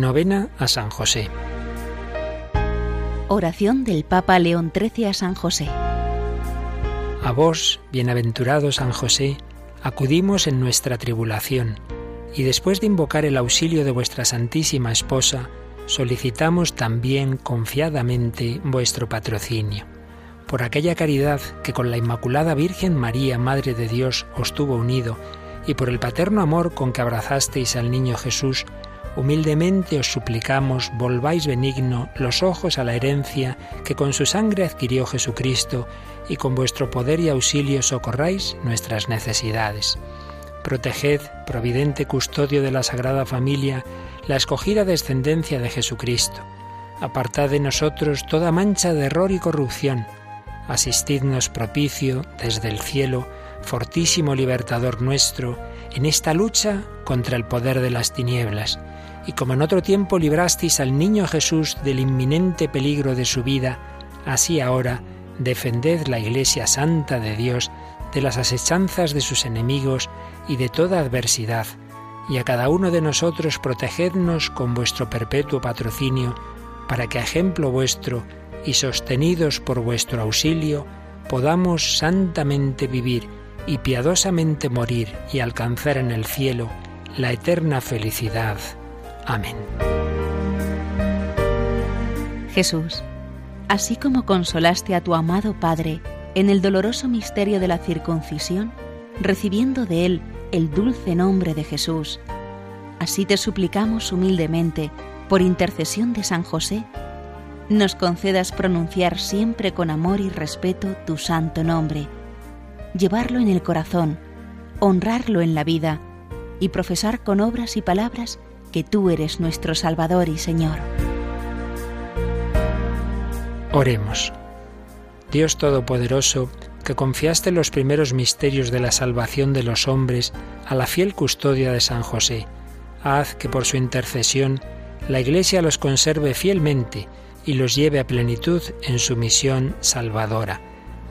Novena a San José. Oración del Papa León XIII a San José. A vos, bienaventurado San José, acudimos en nuestra tribulación, y después de invocar el auxilio de vuestra Santísima Esposa, solicitamos también confiadamente vuestro patrocinio. Por aquella caridad que con la Inmaculada Virgen María, Madre de Dios, os tuvo unido, y por el paterno amor con que abrazasteis al niño Jesús, humildemente os suplicamos volváis benigno los ojos a la herencia que con su sangre adquirió Jesucristo, y con vuestro poder y auxilio socorráis nuestras necesidades. Proteged, providente custodio de la Sagrada Familia, la escogida descendencia de Jesucristo. Apartad de nosotros toda mancha de error y corrupción. Asistidnos propicio desde el cielo, fortísimo libertador nuestro, en esta lucha contra el poder de las tinieblas. Y como en otro tiempo librasteis al niño Jesús del inminente peligro de su vida, así ahora defended la Iglesia Santa de Dios de las asechanzas de sus enemigos y de toda adversidad y a cada uno de nosotros protegednos con vuestro perpetuo patrocinio, para que a ejemplo vuestro y sostenidos por vuestro auxilio, podamos santamente vivir y piadosamente morir y alcanzar en el cielo la eterna felicidad. Amén. Jesús, así como consolaste a tu amado Padre en el doloroso misterio de la circuncisión, recibiendo de él el dulce nombre de Jesús. Así te suplicamos humildemente, por intercesión de San José, nos concedas pronunciar siempre con amor y respeto tu santo nombre, llevarlo en el corazón, honrarlo en la vida y profesar con obras y palabras que tú eres nuestro Salvador y Señor. Oremos. Dios Todopoderoso, que confiaste los primeros misterios de la salvación de los hombres a la fiel custodia de San José, haz que por su intercesión la Iglesia los conserve fielmente y los lleve a plenitud en su misión salvadora.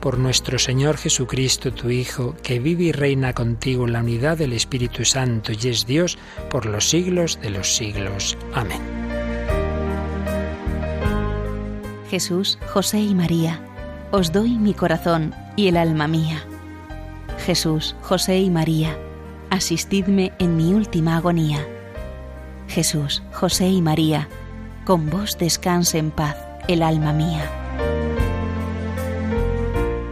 Por nuestro Señor Jesucristo, tu Hijo, que vive y reina contigo en la unidad del Espíritu Santo y es Dios por los siglos de los siglos. Amén. Jesús, José y María, os doy mi corazón y el alma mía. Jesús, José y María, asistidme en mi última agonía. Jesús, José y María, con vos descanse en paz el alma mía.